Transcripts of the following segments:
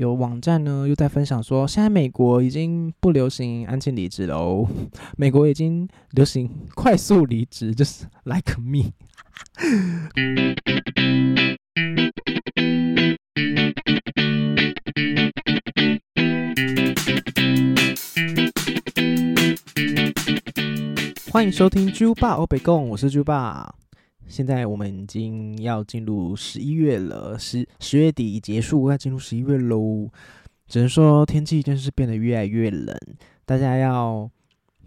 有网站呢又在分享说，现在美国已经不流行安静离职了哦，美国已经流行 快速离职，就是 like me。欢迎收听猪爸欧北贡，我是猪爸。现在我们已经要进入十一月了，十十月底结束，要进入十一月喽。只能说天气真是变得越来越冷，大家要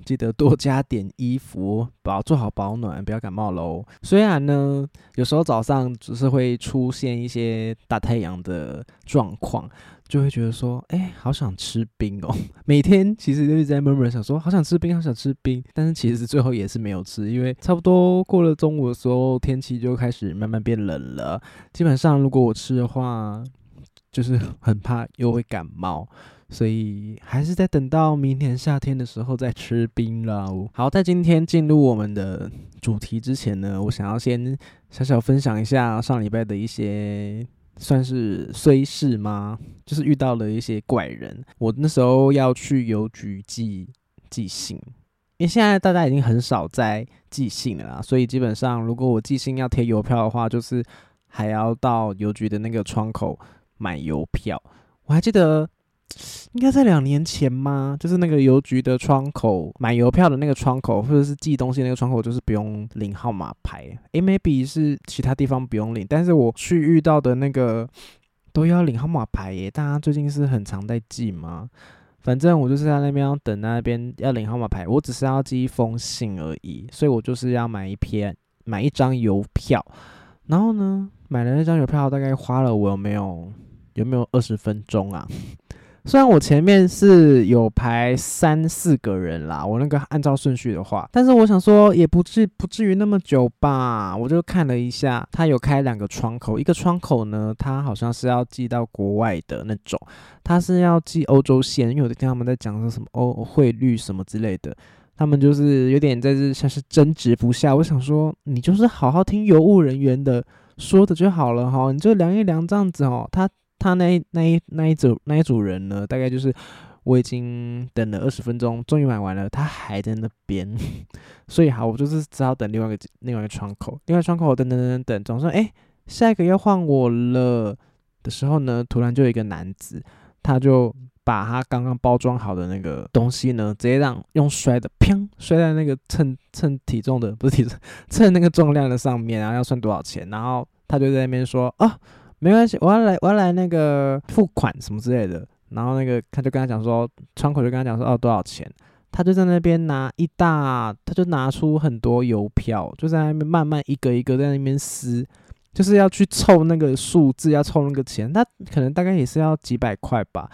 记得多加点衣服，保做好保暖，不要感冒喽。虽然呢，有时候早上只是会出现一些大太阳的状况。就会觉得说，哎，好想吃冰哦！每天其实都是在闷闷想说，好想吃冰，好想吃冰。但是其实最后也是没有吃，因为差不多过了中午的时候，天气就开始慢慢变冷了。基本上如果我吃的话，就是很怕又会感冒，所以还是在等到明年夏天的时候再吃冰了。好，在今天进入我们的主题之前呢，我想要先小小分享一下上礼拜的一些。算是虽是吗？就是遇到了一些怪人。我那时候要去邮局寄寄信，因为现在大家已经很少在寄信了啦，所以基本上如果我寄信要贴邮票的话，就是还要到邮局的那个窗口买邮票。我还记得。应该在两年前吗？就是那个邮局的窗口买邮票的那个窗口，或者是寄东西那个窗口，就是不用领号码牌。诶 maybe 是其他地方不用领，但是我去遇到的那个都要领号码牌耶。大家最近是很常在寄吗？反正我就是在那边要等那边要领号码牌，我只是要寄一封信而已，所以我就是要买一篇买一张邮票。然后呢，买了那张邮票大概花了我有没有有没有二十分钟啊？虽然我前面是有排三四个人啦，我那个按照顺序的话，但是我想说也不至不至于那么久吧。我就看了一下，他有开两个窗口，一个窗口呢，他好像是要寄到国外的那种，他是要寄欧洲线，因为我听他们在讲说什么欧汇率什么之类的，他们就是有点在这像是争执不下。我想说，你就是好好听邮务人员的说的就好了哈，你就量一量这样子哦，他。他那一那一那一组那一组人呢，大概就是我已经等了二十分钟，终于买完了，他还在那边，所以好，我就是只好等另外一个另外一个窗口，另外窗口等等等等等，总算哎，下一个要换我了的时候呢，突然就有一个男子，他就把他刚刚包装好的那个东西呢，直接让用摔的，砰，摔在那个称称体重的不是体重称那个重量的上面，然后要算多少钱，然后他就在那边说啊。没关系，我要来，我要来那个付款什么之类的。然后那个他就跟他讲说，窗口就跟他讲说，哦，多少钱？他就在那边拿一大，他就拿出很多邮票，就在那边慢慢一个一个在那边撕，就是要去凑那个数字，要凑那个钱。他可能大概也是要几百块吧，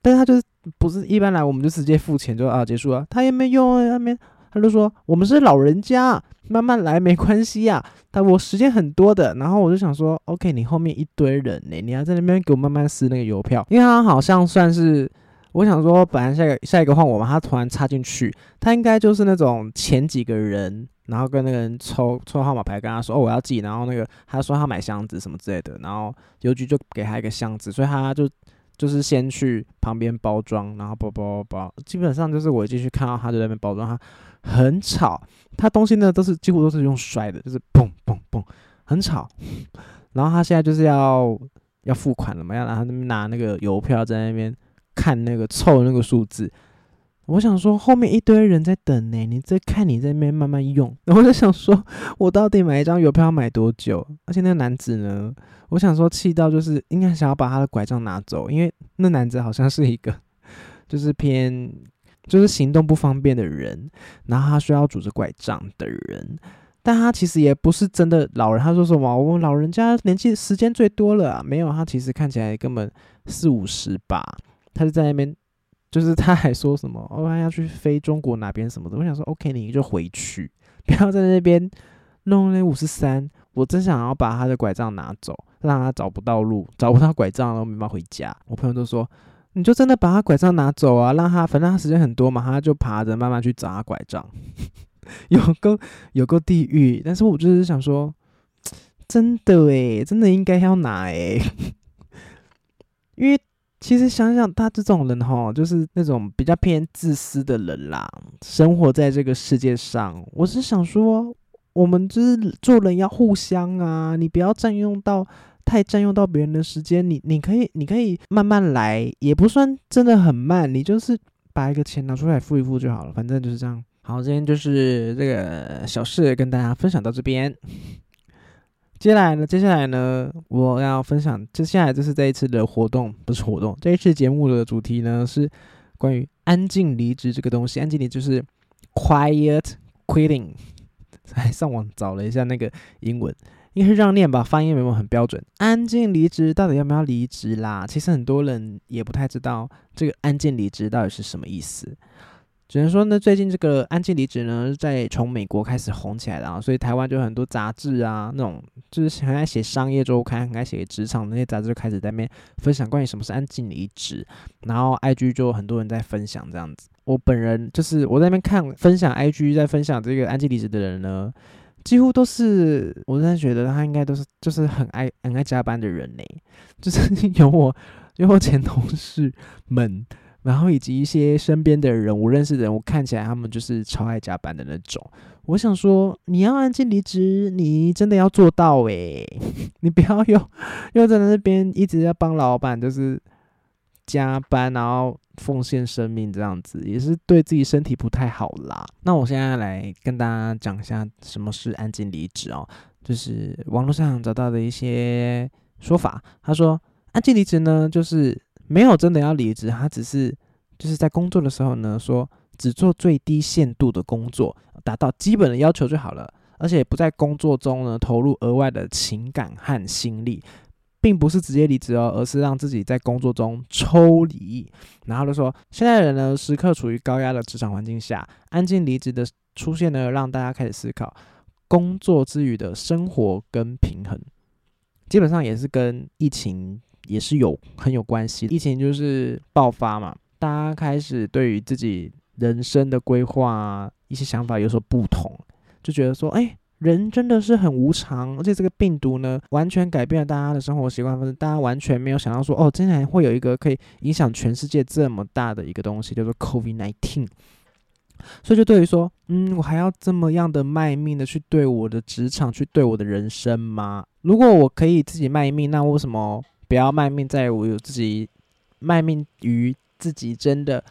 但是他就是不是一般来我们就直接付钱就啊结束了，他也没用啊那边。他就说：“我们是老人家，慢慢来没关系呀。”他我时间很多的，然后我就想说：“OK，你后面一堆人呢，你要在那边给我慢慢撕那个邮票，因为他好像算是……我想说，本来下一个下一个换我嘛，他突然插进去，他应该就是那种前几个人，然后跟那个人抽抽号码牌，跟他说：‘哦，我要寄。’然后那个他说他买箱子什么之类的，然后邮局就给他一个箱子，所以他就。”就是先去旁边包装，然后包包包，基本上就是我进去看到他在那边包装，他很吵，他东西呢都是几乎都是用摔的，就是嘣嘣嘣，很吵。然后他现在就是要要付款了嘛，要让他拿那个邮票在那边看那个凑那个数字。我想说，后面一堆人在等呢，你在看你在那边慢慢用。然 后我就想说，我到底买一张邮票要买多久？而且那个男子呢，我想说气到就是应该想要把他的拐杖拿走，因为那男子好像是一个就是偏就是行动不方便的人，然后他需要拄着拐杖的人，但他其实也不是真的老人。他说什么？我们老人家年纪时间最多了啊，没有他其实看起来根本四五十吧，他就在那边。就是他还说什么，哦，要去飞中国哪边什么的。我想说，OK，你就回去，不要在那边弄那五十三。我真想要把他的拐杖拿走，让他找不到路，找不到拐杖然后没办法回家。我朋友都说，你就真的把他拐杖拿走啊，让他反正他时间很多嘛，他就爬着慢慢去找他拐杖。有够有够地狱，但是我就是想说，真的诶，真的应该要拿诶，因为。其实想想，他这种人哈，就是那种比较偏自私的人啦。生活在这个世界上，我是想说，我们就是做人要互相啊，你不要占用到太占用到别人的时间。你你可以你可以慢慢来，也不算真的很慢，你就是把一个钱拿出来付一付就好了，反正就是这样。好，今天就是这个小事跟大家分享到这边。接下来呢？接下来呢？我要分享，接下来就是这一次的活动，不是活动，这一次节目的主题呢是关于安静离职这个东西。安静离职是 quiet quitting，还上网找了一下那个英文，应该是这样念吧，发音没有很标准。安静离职到底要不要离职啦？其实很多人也不太知道这个安静离职到底是什么意思。只能说呢，最近这个安静离职呢，在从美国开始红起来的啊，所以台湾就很多杂志啊，那种就是很爱写商业周刊、很爱写职场那些杂志就开始在那边分享关于什么是安静离职，然后 IG 就很多人在分享这样子。我本人就是我在那边看分享 IG 在分享这个安静离职的人呢，几乎都是我真的觉得他应该都是就是很爱很爱加班的人呢，就是有我有我前同事们。然后以及一些身边的人，我认识的人，我看起来他们就是超爱加班的那种。我想说，你要安静离职，你真的要做到诶，你不要又又在那边一直在帮老板，就是加班，然后奉献生命这样子，也是对自己身体不太好啦。那我现在来跟大家讲一下什么是安静离职哦，就是网络上找到的一些说法。他说，安静离职呢，就是。没有真的要离职，他只是就是在工作的时候呢，说只做最低限度的工作，达到基本的要求就好了，而且不在工作中呢投入额外的情感和心力，并不是直接离职哦，而是让自己在工作中抽离。然后就说，现在人呢时刻处于高压的职场环境下，安静离职的出现呢，让大家开始思考工作之余的生活跟平衡，基本上也是跟疫情。也是有很有关系，疫情就是爆发嘛，大家开始对于自己人生的规划一些想法有所不同，就觉得说，哎，人真的是很无常，而且这个病毒呢，完全改变了大家的生活习惯方式，大家完全没有想到说，哦，竟然会有一个可以影响全世界这么大的一个东西，叫做 COVID-19。所以就对于说，嗯，我还要这么样的卖命的去对我的职场，去对我的人生吗？如果我可以自己卖命，那为什么？不要卖命在我有自己卖命于自己真的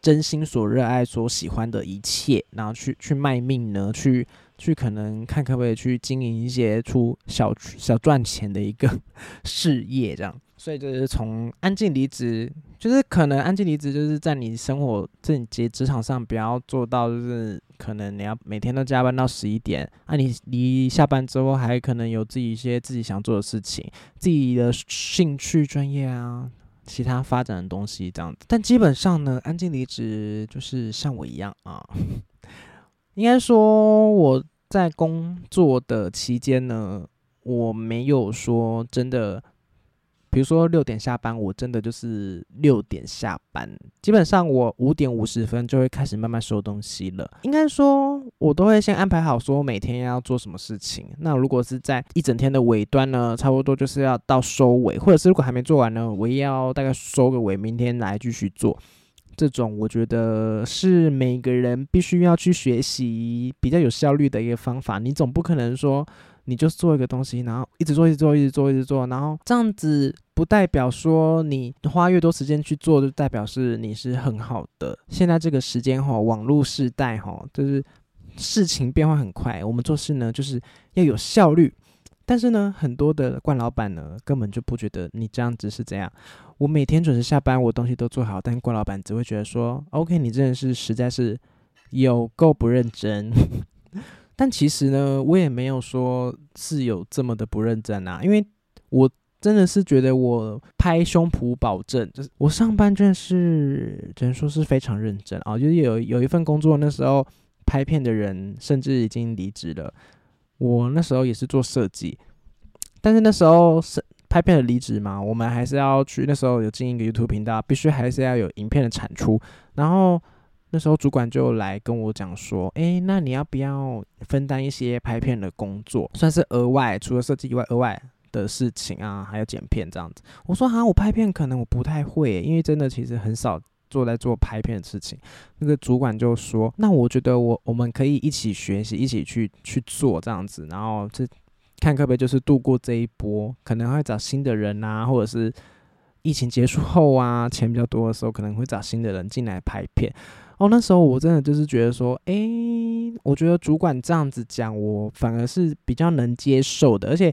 真心所热爱所喜欢的一切，然后去去卖命呢？去去可能看可不可以去经营一些出小小赚钱的一个 事业这样。所以就是从安静离职，就是可能安静离职就是在你生活在你职职场上不要做到就是。可能你要每天都加班到十一点，啊，你离下班之后还可能有自己一些自己想做的事情，自己的兴趣专业啊，其他发展的东西这样子。但基本上呢，安静离职就是像我一样啊，应该说我在工作的期间呢，我没有说真的。比如说六点下班，我真的就是六点下班。基本上我五点五十分就会开始慢慢收东西了。应该说，我都会先安排好说每天要做什么事情。那如果是在一整天的尾端呢，差不多就是要到收尾，或者是如果还没做完呢，我也要大概收个尾，明天来继续做。这种我觉得是每个人必须要去学习比较有效率的一个方法。你总不可能说。你就做一个东西，然后一直做，一直做，一直做，一直做，然后这样子不代表说你花越多时间去做，就代表是你是很好的。现在这个时间哈，网络时代哈，就是事情变化很快，我们做事呢就是要有效率。但是呢，很多的惯老板呢根本就不觉得你这样子是怎样。我每天准时下班，我东西都做好，但郭老板只会觉得说，OK，你真的是实在是有够不认真。但其实呢，我也没有说是有这么的不认真啊，因为我真的是觉得我拍胸脯保证，就是我上班真的是只能说是非常认真啊。就是有有一份工作，那时候拍片的人甚至已经离职了，我那时候也是做设计，但是那时候是拍片的离职嘛，我们还是要去那时候有经营一个 YouTube 频道，必须还是要有影片的产出，然后。那时候主管就来跟我讲说：“哎，那你要不要分担一些拍片的工作，算是额外，除了设计以外，额外的事情啊，还有剪片这样子。我说哈，我拍片可能我不太会，因为真的其实很少做在做拍片的事情。那个主管就说，那我觉得我我们可以一起学习，一起去去做这样子，然后这看可不可以就是度过这一波，可能会找新的人啊，或者是疫情结束后啊，钱比较多的时候，可能会找新的人进来拍片。哦，那时候我真的就是觉得说，诶，我觉得主管这样子讲，我反而是比较能接受的。而且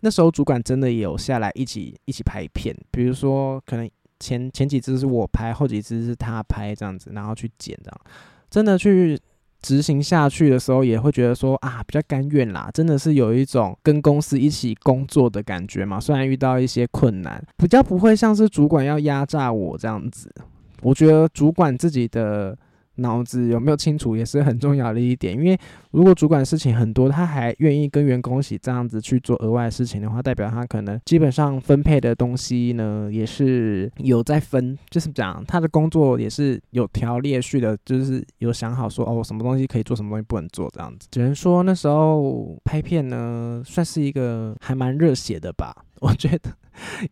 那时候主管真的有下来一起一起拍片，比如说可能前前几支是我拍，后几支是他拍这样子，然后去剪这样，真的去执行下去的时候，也会觉得说啊，比较甘愿啦，真的是有一种跟公司一起工作的感觉嘛。虽然遇到一些困难，比较不会像是主管要压榨我这样子。我觉得主管自己的脑子有没有清楚也是很重要的一点，因为如果主管事情很多，他还愿意跟员工一起这样子去做额外的事情的话，代表他可能基本上分配的东西呢也是有在分，就是讲他的工作也是有条列序的，就是有想好说哦什么东西可以做，什么东西不能做这样子。只能说那时候拍片呢算是一个还蛮热血的吧，我觉得。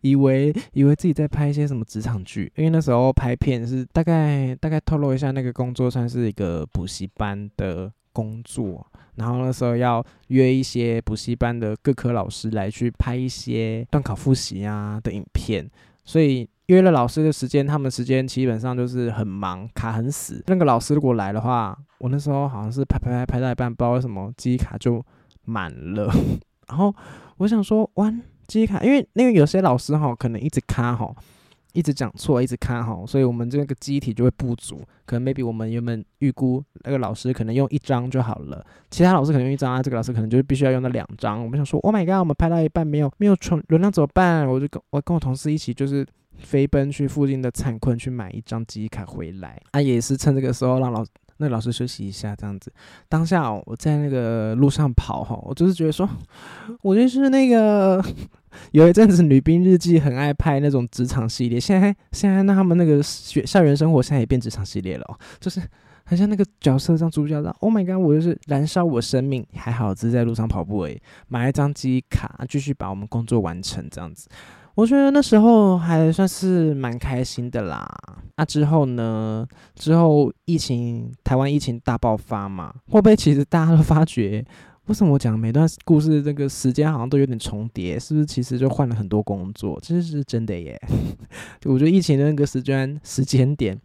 以为以为自己在拍一些什么职场剧，因为那时候拍片是大概大概透露一下，那个工作算是一个补习班的工作，然后那时候要约一些补习班的各科老师来去拍一些段考复习啊的影片，所以约了老师的时间，他们时间基本上就是很忙，卡很死。那个老师如果来的话，我那时候好像是拍拍拍拍到一半，不知道为什么记忆卡就满了，然后我想说完。记忆卡，因为那个有些老师哈，可能一直卡哈，一直讲错，一直卡哈，所以我们这个记忆体就会不足。可能 maybe 我们原本预估那个老师可能用一张就好了，其他老师可能用一张啊，这个老师可能就必须要用到两张。我们想说，Oh my god，我们拍到一半没有没有存流量怎么办？我就跟我跟我同事一起就是飞奔去附近的灿坤去买一张记忆卡回来。啊，也是趁这个时候让老。那老师休息一下，这样子。当下哦我在那个路上跑哈，我就是觉得说，我就是那个 有一阵子女兵日记很爱拍那种职场系列，现在现在那他们那个学校园生活现在也变职场系列了，哦就是很像那个角色像主角的。Oh my god，我就是燃烧我生命，还好只是在路上跑步而已，买一张机卡，继续把我们工作完成这样子。我觉得那时候还算是蛮开心的啦。那之后呢？之后疫情，台湾疫情大爆发嘛，会不会其实大家都发觉，为什么我讲每段故事这个时间好像都有点重叠？是不是其实就换了很多工作？其实是真的耶。我觉得疫情的那个时间时间点。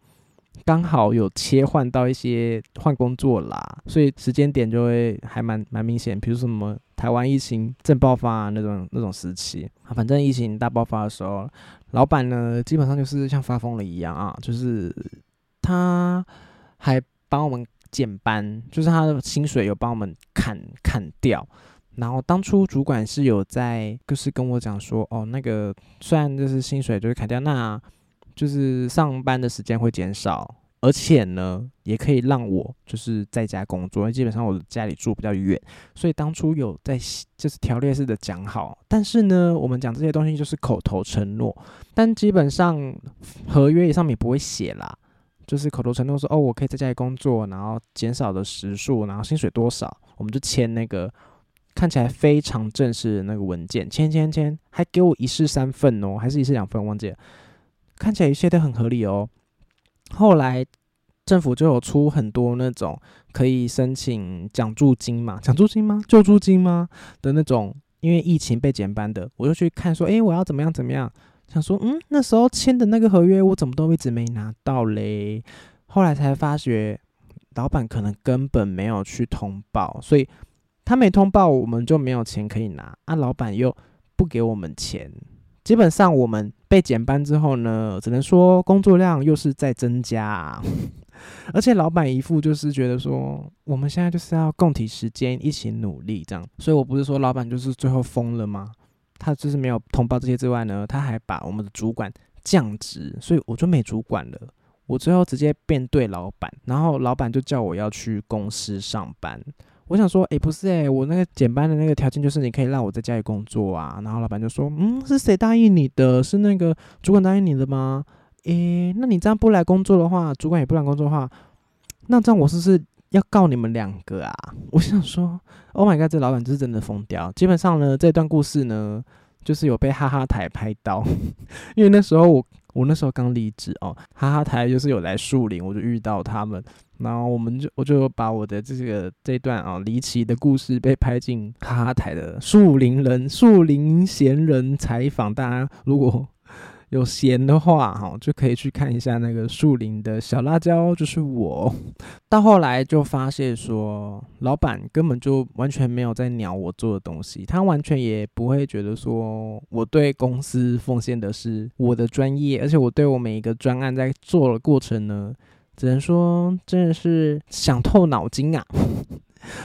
刚好有切换到一些换工作啦，所以时间点就会还蛮蛮明显。比如什么台湾疫情正爆发那种那种时期啊，反正疫情大爆发的时候，老板呢基本上就是像发疯了一样啊，就是他还帮我们减班，就是他的薪水有帮我们砍砍掉。然后当初主管是有在就是跟我讲说，哦，那个虽然就是薪水就是砍掉，那就是上班的时间会减少，而且呢，也可以让我就是在家工作，因为基本上我家里住比较远，所以当初有在就是条列式的讲好。但是呢，我们讲这些东西就是口头承诺，但基本上合约上面不会写啦，就是口头承诺说哦，我可以在家里工作，然后减少的时数，然后薪水多少，我们就签那个看起来非常正式的那个文件，签签签，还给我一式三份哦，还是一式两份，忘记了。看起来一切都很合理哦。后来政府就有出很多那种可以申请奖助金嘛，奖助金吗？救助金吗？的那种，因为疫情被减班的，我就去看说，诶，我要怎么样怎么样？想说，嗯，那时候签的那个合约，我怎么都一直没拿到嘞？后来才发觉，老板可能根本没有去通报，所以他没通报，我们就没有钱可以拿。啊，老板又不给我们钱。基本上我们被减班之后呢，只能说工作量又是在增加，而且老板一副就是觉得说我们现在就是要共体时间一起努力这样，所以我不是说老板就是最后疯了吗？他就是没有通报这些之外呢，他还把我们的主管降职，所以我就没主管了，我最后直接变对老板，然后老板就叫我要去公司上班。我想说，哎，不是哎，我那个减班的那个条件就是你可以让我在家里工作啊。然后老板就说，嗯，是谁答应你的？是那个主管答应你的吗？诶，那你这样不来工作的话，主管也不来工作的话，那这样我是不是要告你们两个啊？我想说，Oh my god，这老板就是真的疯掉。基本上呢，这段故事呢，就是有被哈哈台拍到，因为那时候我我那时候刚离职哦，哈哈台就是有来树林，我就遇到他们，然后我们就我就把我的这个这段啊离奇的故事被拍进哈哈台的树林人树林闲人采访，大家如果。有闲的话，哈，就可以去看一下那个树林的小辣椒，就是我。到后来就发现说，老板根本就完全没有在鸟我做的东西，他完全也不会觉得说我对公司奉献的是我的专业，而且我对我每一个专案在做的过程呢，只能说真的是想透脑筋啊。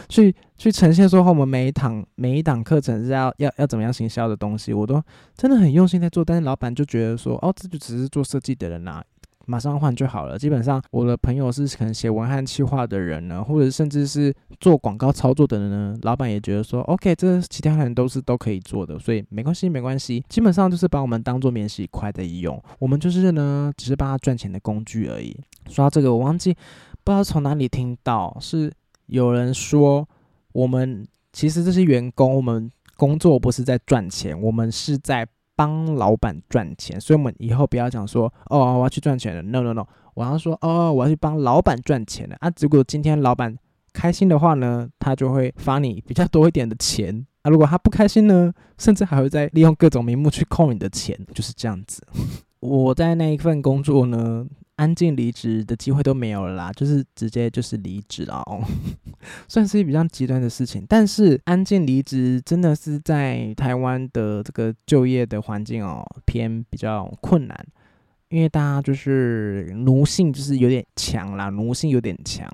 去去呈现说，我们每一堂每一档课程是要要要怎么样行销的东西，我都真的很用心在做。但是老板就觉得说，哦，这就只是做设计的人呐，马上换就好了。基本上我的朋友是可能写文案企划的人呢，或者甚至是做广告操作的人呢，老板也觉得说，OK，这其他人都是都可以做的，所以没关系没关系。基本上就是把我们当做免洗块在用，我们就是呢，只是帮他赚钱的工具而已。说到这个，我忘记不知道从哪里听到是。有人说，我们其实这些员工，我们工作不是在赚钱，我们是在帮老板赚钱。所以，我们以后不要讲说，哦，我要去赚钱了。No，No，No，我要说，哦，我要去帮老板赚钱了。啊，如果今天老板开心的话呢，他就会发你比较多一点的钱。啊，如果他不开心呢，甚至还会再利用各种名目去扣你的钱，就是这样子。我在那一份工作呢。安静离职的机会都没有了啦，就是直接就是离职哦，算是比较极端的事情。但是安静离职真的是在台湾的这个就业的环境哦，偏比较困难，因为大家就是奴性就是有点强啦，奴性有点强，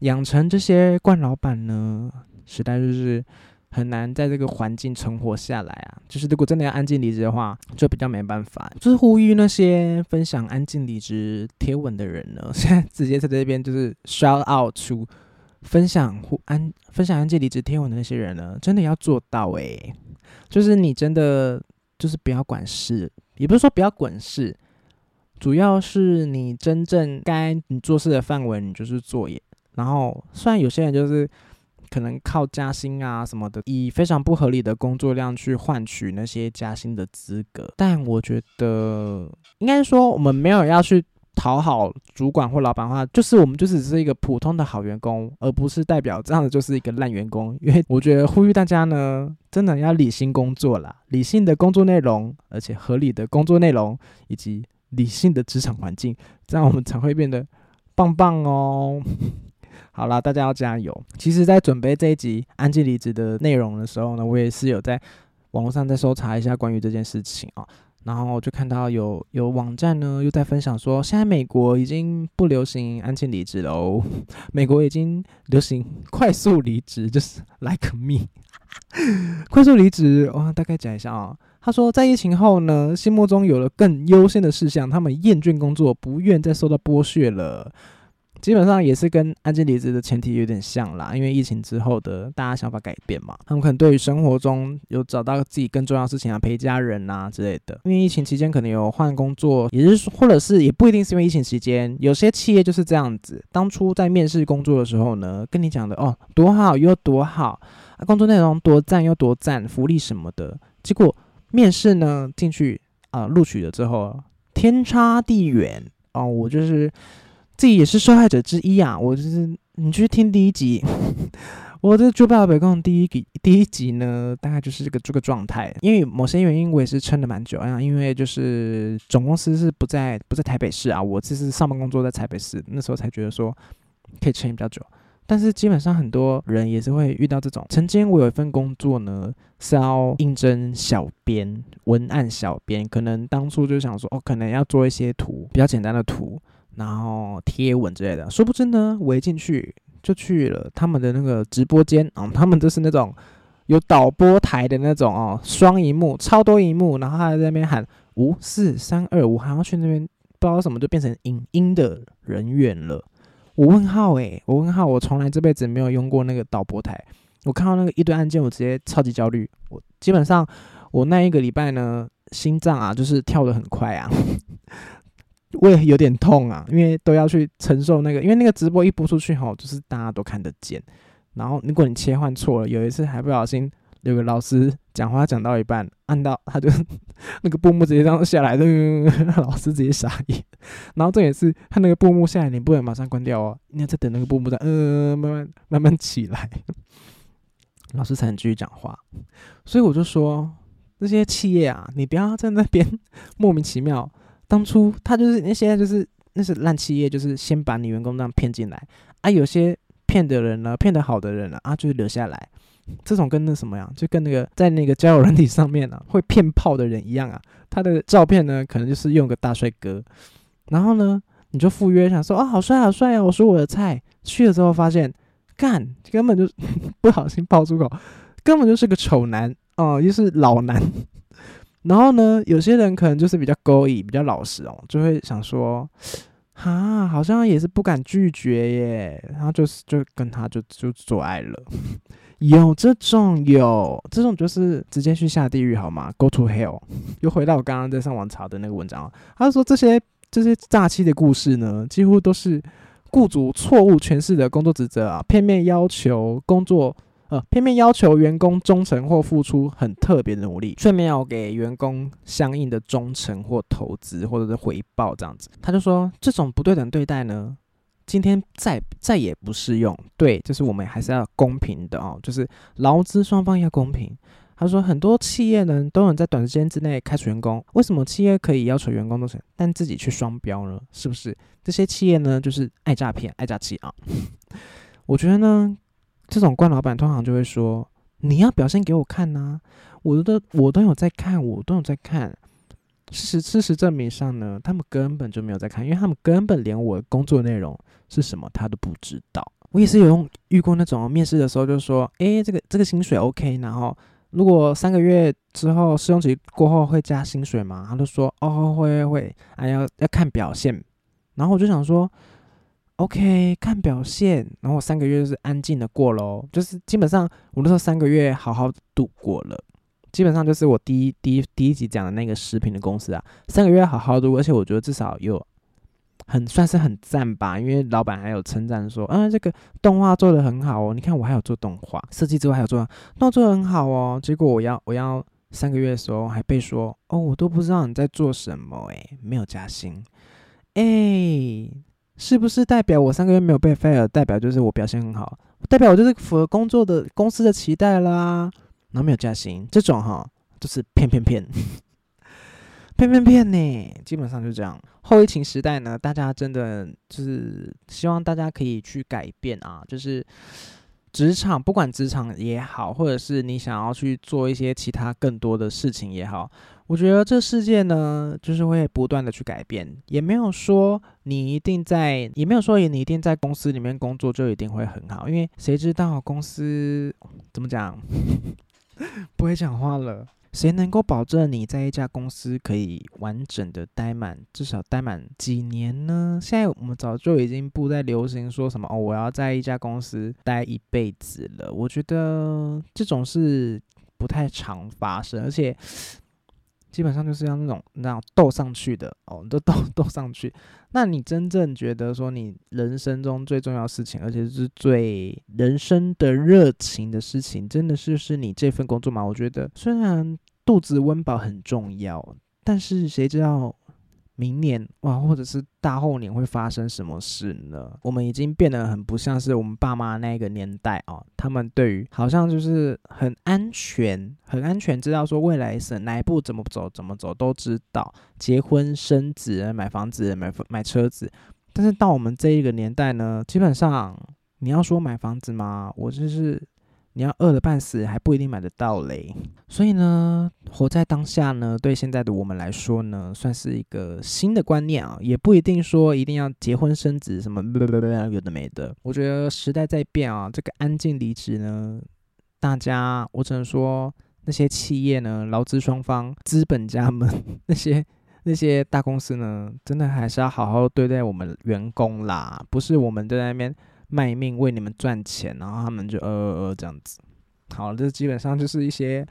养成这些惯老板呢，实在就是。很难在这个环境存活下来啊！就是如果真的要安静离职的话，就比较没办法。就是呼吁那些分享安静离职贴文的人呢，现在直接在这边就是 shout out 出分享安分享安静离职贴文的那些人呢，真的要做到诶，就是你真的就是不要管事，也不是说不要管事，主要是你真正该你做事的范围，你就是做也。然后虽然有些人就是。可能靠加薪啊什么的，以非常不合理的工作量去换取那些加薪的资格。但我觉得，应该说我们没有要去讨好主管或老板的话，就是我们就只是一个普通的好员工，而不是代表这样的就是一个烂员工。因为我觉得呼吁大家呢，真的要理性工作啦，理性的工作内容，而且合理的工作内容，以及理性的职场环境，这样我们才会变得棒棒哦。好啦，大家要加油。其实，在准备这一集安静离职的内容的时候呢，我也是有在网络上再搜查一下关于这件事情啊，然后就看到有有网站呢又在分享说，现在美国已经不流行安静离职了哦，美国已经流行快速离职，就是 like me，快速离职。我大概讲一下啊，他说在疫情后呢，心目中有了更优先的事项，他们厌倦工作，不愿再受到剥削了。基本上也是跟安静离职的前提有点像啦，因为疫情之后的大家想法改变嘛，他们可能对于生活中有找到自己更重要的事情啊，陪家人啊之类的。因为疫情期间可能有换工作，也是说，或者是也不一定是因为疫情期间，有些企业就是这样子。当初在面试工作的时候呢，跟你讲的哦多好又多好，工作内容多赞又多赞，福利什么的，结果面试呢进去啊录取了之后，天差地远哦，我就是。自己也是受害者之一啊！我就是你去听第一集，我的《猪爸爸北宫》第一集第一集呢，大概就是这个这个状态。因为某些原因，我也是撑了蛮久啊。因为就是总公司是不在不在台北市啊，我这是上班工作在台北市，那时候才觉得说可以撑比较久。但是基本上很多人也是会遇到这种。曾经我有一份工作呢，是要应征小编、文案小编，可能当初就想说，哦，可能要做一些图，比较简单的图。然后贴文之类的，殊不知呢，我一进去就去了他们的那个直播间啊，他们都是那种有导播台的那种哦，双荧幕，超多荧幕，然后他在那边喊五四三二五，还要去那边不知道什么就变成影音的人员了。我问号诶，我问号，我从来这辈子没有用过那个导播台，我看到那个一堆按键，我直接超级焦虑。我基本上我那一个礼拜呢，心脏啊就是跳得很快啊。胃有点痛啊，因为都要去承受那个，因为那个直播一播出去吼，就是大家都看得见。然后如果你切换错了，有一次还不小心有个老师讲话讲到一半，按到他就 那个布幕直接这样下来，老师直接傻眼。然后这也是他那个布幕下来，你不能马上关掉哦，你要再等那个布幕在嗯慢慢慢慢起来，老师才能继续讲话。所以我就说，这些企业啊，你不要在那边 莫名其妙。当初他就是那些就是那是烂企业，就是先把你员工这样骗进来啊，有些骗的人呢，骗的好的人呢啊，就是留下来。这种跟那什么样，就跟那个在那个交友软体上面呢，会骗炮的人一样啊。他的照片呢，可能就是用个大帅哥，然后呢，你就赴约，想说啊，好帅好帅啊，我说我的菜。去了之后发现，干，根本就 不小心爆粗口，根本就是个丑男哦，又是老男。然后呢，有些人可能就是比较勾引，比较老实哦，就会想说，哈，好像也是不敢拒绝耶，然后就是就跟他就就做爱了。有这种，有这种，就是直接去下地狱好吗？Go to hell。又回到我刚刚在上网查的那个文章，他说这些这些诈欺的故事呢，几乎都是雇主错误诠释的工作职责啊，片面要求工作，呃，片面要求员工忠诚或付出很特别的努力，却没有给员工相应的忠诚或投资或者是回报这样子。他就说这种不对等对待呢。今天再再也不适用，对，就是我们还是要公平的哦，就是劳资双方要公平。他说，很多企业呢都能在短时间之内开除员工，为什么企业可以要求员工都成，但自己去双标呢？是不是这些企业呢就是爱诈骗、爱诈欺啊？我觉得呢，这种官老板通常就会说，你要表现给我看呐，我都我都有在看，我都有在看。事实事实证明上呢，他们根本就没有在看，因为他们根本连我工作内容是什么他都不知道。我也是有用遇过那种面试的时候，就说，诶，这个这个薪水 OK，然后如果三个月之后试用期过后会加薪水吗？他就说，哦，会会，还要要看表现。然后我就想说，OK，看表现。然后三个月就是安静的过喽，就是基本上我那时候三个月好好度过了。基本上就是我第一第一第一集讲的那个食品的公司啊，三个月好好的，而且我觉得至少有很算是很赞吧，因为老板还有称赞说，啊，这个动画做的很好哦，你看我还有做动画设计之外还有做，动画做的很好哦，结果我要我要三个月的时候还被说，哦，我都不知道你在做什么，诶，没有加薪，诶，是不是代表我三个月没有被 fire，代表就是我表现很好，代表我就是符合工作的公司的期待啦？然后没有加薪，这种哈就是骗骗骗，骗骗骗呢，基本上就这样。后疫情时代呢，大家真的就是希望大家可以去改变啊，就是职场，不管职场也好，或者是你想要去做一些其他更多的事情也好，我觉得这世界呢，就是会不断的去改变，也没有说你一定在，也没有说你一定在公司里面工作就一定会很好，因为谁知道公司怎么讲？不会讲话了，谁能够保证你在一家公司可以完整的待满，至少待满几年呢？现在我们早就已经不再流行说什么哦，我要在一家公司待一辈子了。我觉得这种事不太常发生，而且。基本上就是要那种那样斗上去的哦，都斗斗上去。那你真正觉得说你人生中最重要事情，而且是最人生的热情的事情，真的是是你这份工作吗？我觉得虽然肚子温饱很重要，但是谁知道？明年哇，或者是大后年会发生什么事呢？我们已经变得很不像是我们爸妈那个年代哦，他们对于好像就是很安全，很安全，知道说未来是哪一步怎么走，怎么走都知道，结婚生子、买房子、买买车子。但是到我们这一个年代呢，基本上你要说买房子吗？我就是。你要饿了半死还不一定买得到嘞，所以呢，活在当下呢，对现在的我们来说呢，算是一个新的观念啊，也不一定说一定要结婚生子什么有的没的。我觉得时代在变啊，这个安静离职呢，大家我只能说那些企业呢，劳资双方、资本家们 那些那些大公司呢，真的还是要好好对待我们员工啦，不是我们在那边。卖命为你们赚钱，然后他们就呃呃呃这样子。好，这基本上就是一些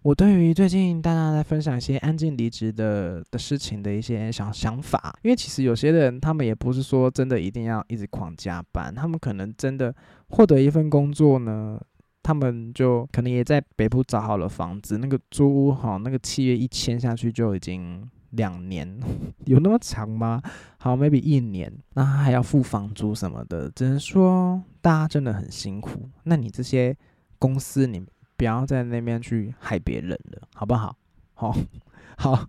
我对于最近大家在分享一些安静离职的的事情的一些想想法。因为其实有些人他们也不是说真的一定要一直狂加班，他们可能真的获得一份工作呢，他们就可能也在北部找好了房子，那个租屋哈，那个契约一签下去就已经两年，有那么长吗？好，maybe 一年，那还要付房租什么的，只能说大家真的很辛苦。那你这些公司，你不要在那边去害别人了，好不好？好，好。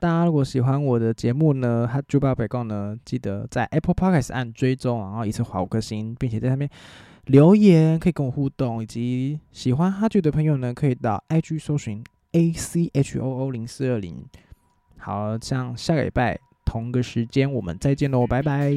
大家如果喜欢我的节目呢，哈猪爸北告呢，记得在 Apple Podcast 按追踪，然后一次划五颗星，并且在上面留言，可以跟我互动。以及喜欢哈剧的朋友呢，可以到 IG 搜寻 A C H O O 零四二零。好像下个礼拜同个时间我们再见喽拜拜。